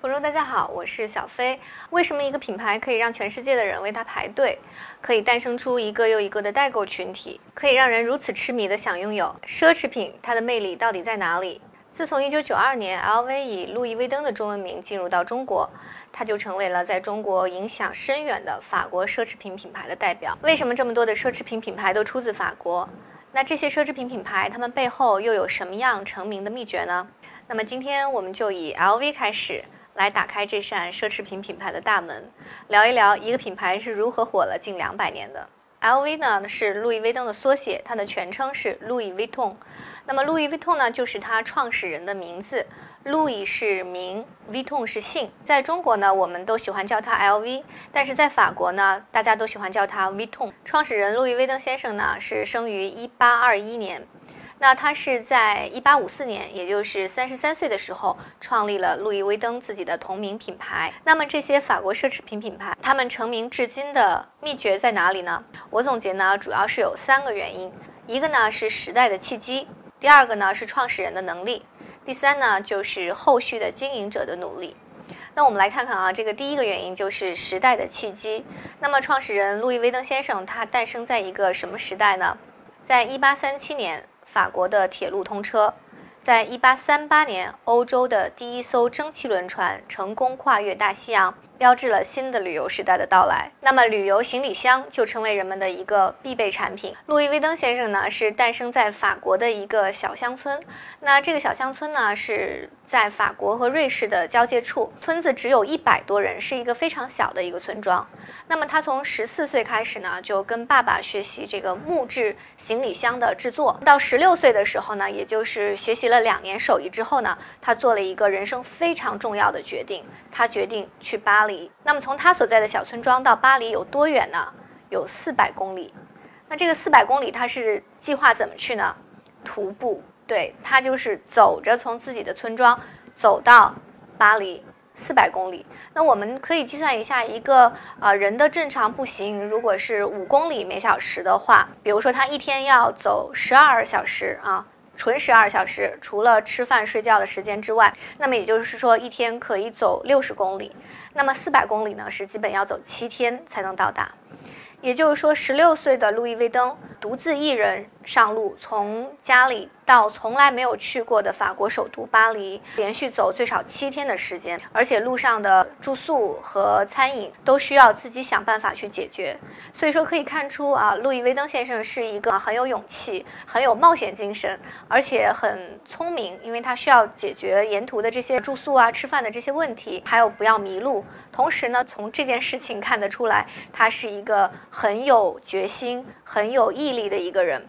观众大家好，我是小飞。为什么一个品牌可以让全世界的人为它排队，可以诞生出一个又一个的代购群体，可以让人如此痴迷的想拥有奢侈品？它的魅力到底在哪里？自从1992年 LV 以路易威登的中文名进入到中国，它就成为了在中国影响深远的法国奢侈品品牌的代表。为什么这么多的奢侈品品牌都出自法国？那这些奢侈品品牌，它们背后又有什么样成名的秘诀呢？那么今天我们就以 LV 开始，来打开这扇奢侈品品牌的大门，聊一聊一个品牌是如何火了近两百年的。LV 呢是路易威登的缩写，它的全称是路易威登。那么路易威登呢就是它创始人的名字，路易是名，威登是姓。在中国呢，我们都喜欢叫它 LV，但是在法国呢，大家都喜欢叫它威登。创始人路易威登先生呢是生于1821年。那他是在一八五四年，也就是三十三岁的时候，创立了路易威登自己的同名品牌。那么这些法国奢侈品品牌，他们成名至今的秘诀在哪里呢？我总结呢，主要是有三个原因：一个呢是时代的契机，第二个呢是创始人的能力，第三呢就是后续的经营者的努力。那我们来看看啊，这个第一个原因就是时代的契机。那么创始人路易威登先生他诞生在一个什么时代呢？在一八三七年。法国的铁路通车，在一八三八年，欧洲的第一艘蒸汽轮船成功跨越大西洋。标志了新的旅游时代的到来。那么，旅游行李箱就成为人们的一个必备产品。路易威登先生呢，是诞生在法国的一个小乡村。那这个小乡村呢，是在法国和瑞士的交界处，村子只有一百多人，是一个非常小的一个村庄。那么，他从十四岁开始呢，就跟爸爸学习这个木质行李箱的制作。到十六岁的时候呢，也就是学习了两年手艺之后呢，他做了一个人生非常重要的决定，他决定去巴。那么从他所在的小村庄到巴黎有多远呢？有四百公里。那这个四百公里他是计划怎么去呢？徒步。对他就是走着从自己的村庄走到巴黎四百公里。那我们可以计算一下，一个呃人的正常步行如果是五公里每小时的话，比如说他一天要走十二小时啊。纯十二小时，除了吃饭睡觉的时间之外，那么也就是说一天可以走六十公里，那么四百公里呢是基本要走七天才能到达。也就是说，十六岁的路易威登独自一人上路，从家里到从来没有去过的法国首都巴黎，连续走最少七天的时间，而且路上的住宿和餐饮都需要自己想办法去解决。所以说，可以看出啊，路易威登先生是一个很有勇气、很有冒险精神，而且很聪明，因为他需要解决沿途的这些住宿啊、吃饭的这些问题，还有不要迷路。同时呢，从这件事情看得出来，他是一个。很有决心、很有毅力的一个人。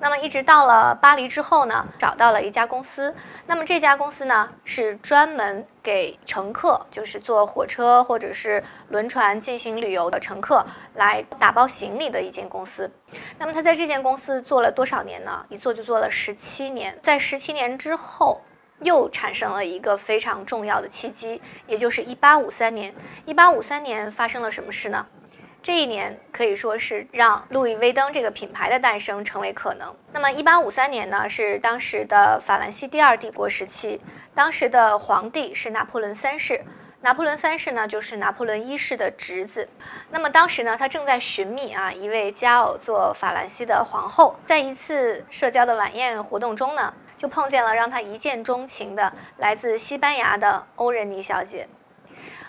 那么，一直到了巴黎之后呢，找到了一家公司。那么这家公司呢，是专门给乘客，就是坐火车或者是轮船进行旅游的乘客来打包行李的一间公司。那么他在这间公司做了多少年呢？一做就做了十七年。在十七年之后，又产生了一个非常重要的契机，也就是一八五三年。一八五三年发生了什么事呢？这一年可以说是让路易威登这个品牌的诞生成为可能。那么，一八五三年呢，是当时的法兰西第二帝国时期，当时的皇帝是拿破仑三世。拿破仑三世呢，就是拿破仑一世的侄子。那么当时呢，他正在寻觅啊一位佳偶做法兰西的皇后。在一次社交的晚宴活动中呢，就碰见了让他一见钟情的来自西班牙的欧仁妮小姐。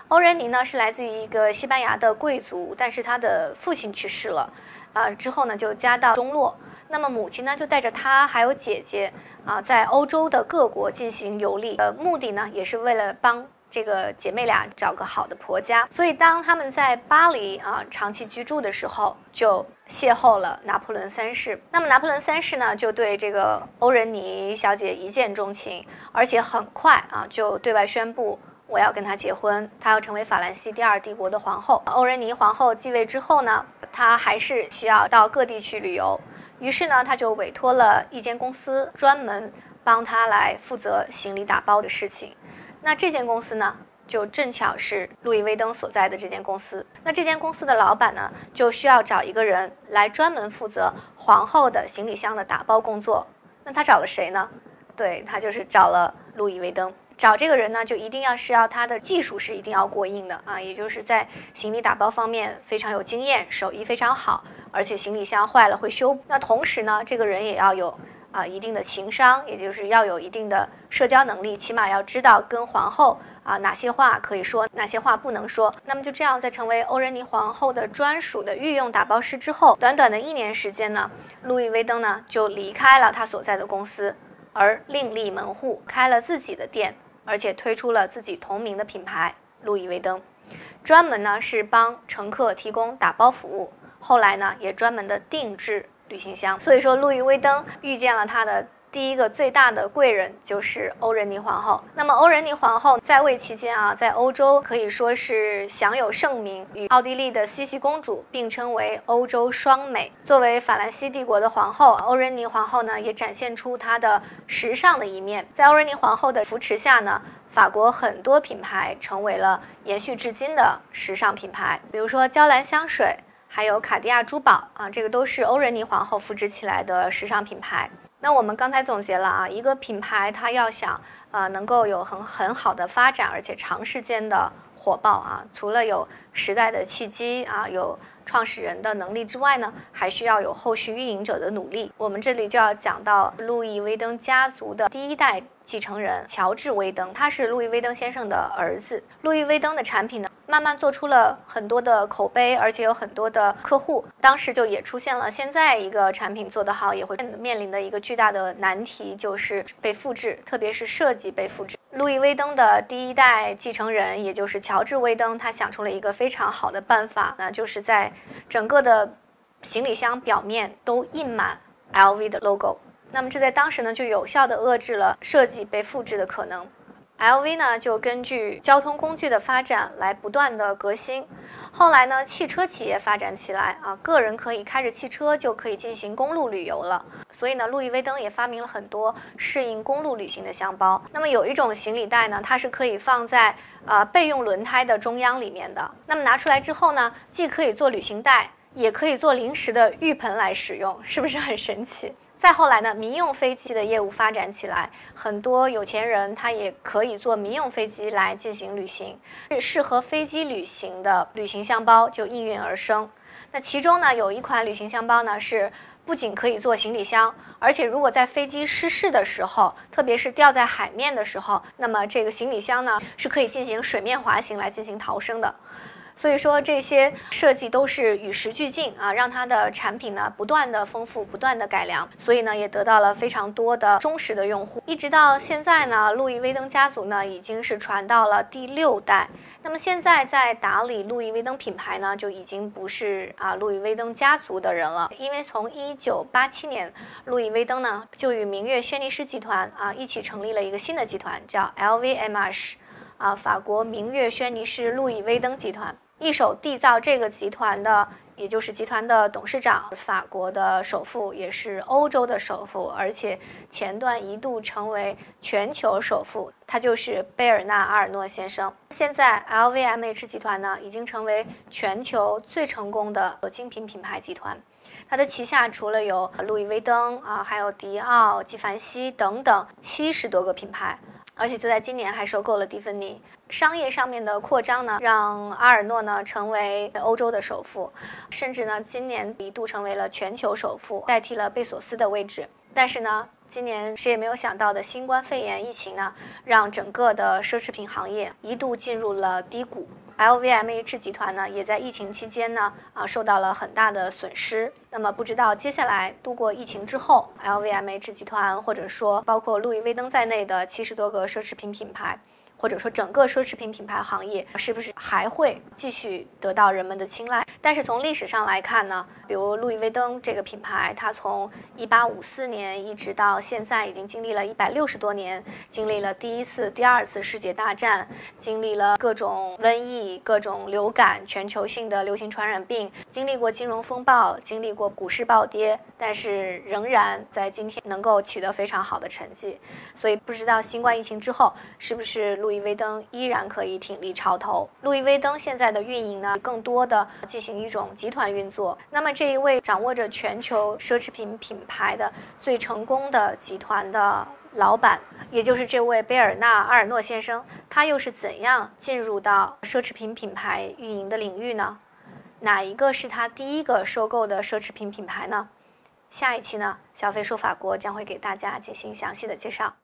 欧仁妮呢是来自于一个西班牙的贵族，但是她的父亲去世了，啊之后呢就家道中落。那么母亲呢就带着她还有姐姐啊在欧洲的各国进行游历，呃目的呢也是为了帮这个姐妹俩找个好的婆家。所以当他们在巴黎啊长期居住的时候，就邂逅了拿破仑三世。那么拿破仑三世呢就对这个欧仁妮小姐一见钟情，而且很快啊就对外宣布。我要跟她结婚，她要成为法兰西第二帝国的皇后。欧仁妮皇后继位之后呢，她还是需要到各地去旅游，于是呢，她就委托了一间公司，专门帮她来负责行李打包的事情。那这间公司呢，就正巧是路易威登所在的这间公司。那这间公司的老板呢，就需要找一个人来专门负责皇后的行李箱的打包工作。那他找了谁呢？对他就是找了路易威登。找这个人呢，就一定要是要他的技术是一定要过硬的啊，也就是在行李打包方面非常有经验，手艺非常好，而且行李箱坏了会修。那同时呢，这个人也要有啊一定的情商，也就是要有一定的社交能力，起码要知道跟皇后啊哪些话可以说，哪些话不能说。那么就这样，在成为欧仁妮皇后的专属的御用打包师之后，短短的一年时间呢，路易威登呢就离开了他所在的公司，而另立门户，开了自己的店。而且推出了自己同名的品牌路易威登，专门呢是帮乘客提供打包服务。后来呢也专门的定制旅行箱。所以说，路易威登遇见了他的。第一个最大的贵人就是欧仁妮皇后。那么欧仁妮皇后在位期间啊，在欧洲可以说是享有盛名，与奥地利的茜茜公主并称为欧洲双美。作为法兰西帝国的皇后，欧仁妮皇后呢也展现出她的时尚的一面。在欧仁妮皇后的扶持下呢，法国很多品牌成为了延续至今的时尚品牌，比如说娇兰香水，还有卡地亚珠宝啊，这个都是欧仁妮皇后扶持起来的时尚品牌。那我们刚才总结了啊，一个品牌它要想呃能够有很很好的发展，而且长时间的火爆啊，除了有时代的契机啊，有创始人的能力之外呢，还需要有后续运营者的努力。我们这里就要讲到路易威登家族的第一代继承人乔治威登，他是路易威登先生的儿子。路易威登的产品呢？慢慢做出了很多的口碑，而且有很多的客户。当时就也出现了现在一个产品做得好也会面临的一个巨大的难题，就是被复制，特别是设计被复制。路易威登的第一代继承人，也就是乔治威登，他想出了一个非常好的办法，那就是在整个的行李箱表面都印满 LV 的 logo。那么这在当时呢，就有效的遏制了设计被复制的可能。LV 呢，就根据交通工具的发展来不断的革新。后来呢，汽车企业发展起来啊，个人可以开着汽车就可以进行公路旅游了。所以呢，路易威登也发明了很多适应公路旅行的箱包。那么有一种行李袋呢，它是可以放在呃备用轮胎的中央里面的。那么拿出来之后呢，既可以做旅行袋，也可以做临时的浴盆来使用，是不是很神奇？再后来呢，民用飞机的业务发展起来，很多有钱人他也可以坐民用飞机来进行旅行，适合飞机旅行的旅行箱包就应运而生。那其中呢，有一款旅行箱包呢，是不仅可以做行李箱，而且如果在飞机失事的时候，特别是掉在海面的时候，那么这个行李箱呢，是可以进行水面滑行来进行逃生的。所以说这些设计都是与时俱进啊，让它的产品呢不断的丰富，不断的改良，所以呢也得到了非常多的忠实的用户。一直到现在呢，路易威登家族呢已经是传到了第六代。那么现在在打理路易威登品牌呢，就已经不是啊路易威登家族的人了，因为从一九八七年，路易威登呢就与明月轩尼诗集团啊一起成立了一个新的集团，叫 LVMH，啊法国明月轩尼诗路易威登集团。一手缔造这个集团的，也就是集团的董事长，法国的首富，也是欧洲的首富，而且前段一度成为全球首富，他就是贝尔纳·阿尔诺先生。现在 LVMH 集团呢，已经成为全球最成功的精品品牌集团，它的旗下除了有路易威登啊，还有迪奥、纪梵希等等七十多个品牌。而且就在今年还收购了蒂芬尼。商业上面的扩张呢，让阿尔诺呢成为欧洲的首富，甚至呢今年一度成为了全球首富，代替了贝索斯的位置。但是呢，今年谁也没有想到的新冠肺炎疫情呢，让整个的奢侈品行业一度进入了低谷。LVMH 集团呢，也在疫情期间呢，啊，受到了很大的损失。那么，不知道接下来度过疫情之后，LVMH 集团或者说包括路易威登在内的七十多个奢侈品品牌。或者说整个奢侈品品牌行业是不是还会继续得到人们的青睐？但是从历史上来看呢，比如路易威登这个品牌，它从一八五四年一直到现在，已经经历了一百六十多年，经历了第一次、第二次世界大战，经历了各种瘟疫、各种流感、全球性的流行传染病，经历过金融风暴，经历过股市暴跌，但是仍然在今天能够取得非常好的成绩。所以不知道新冠疫情之后是不是路。路易威登依然可以挺立潮头。路易威登现在的运营呢，更多的进行一种集团运作。那么这一位掌握着全球奢侈品品牌的最成功的集团的老板，也就是这位贝尔纳·阿尔诺先生，他又是怎样进入到奢侈品品牌运营的领域呢？哪一个是他第一个收购的奢侈品品牌呢？下一期呢，小飞说法国将会给大家进行详细的介绍。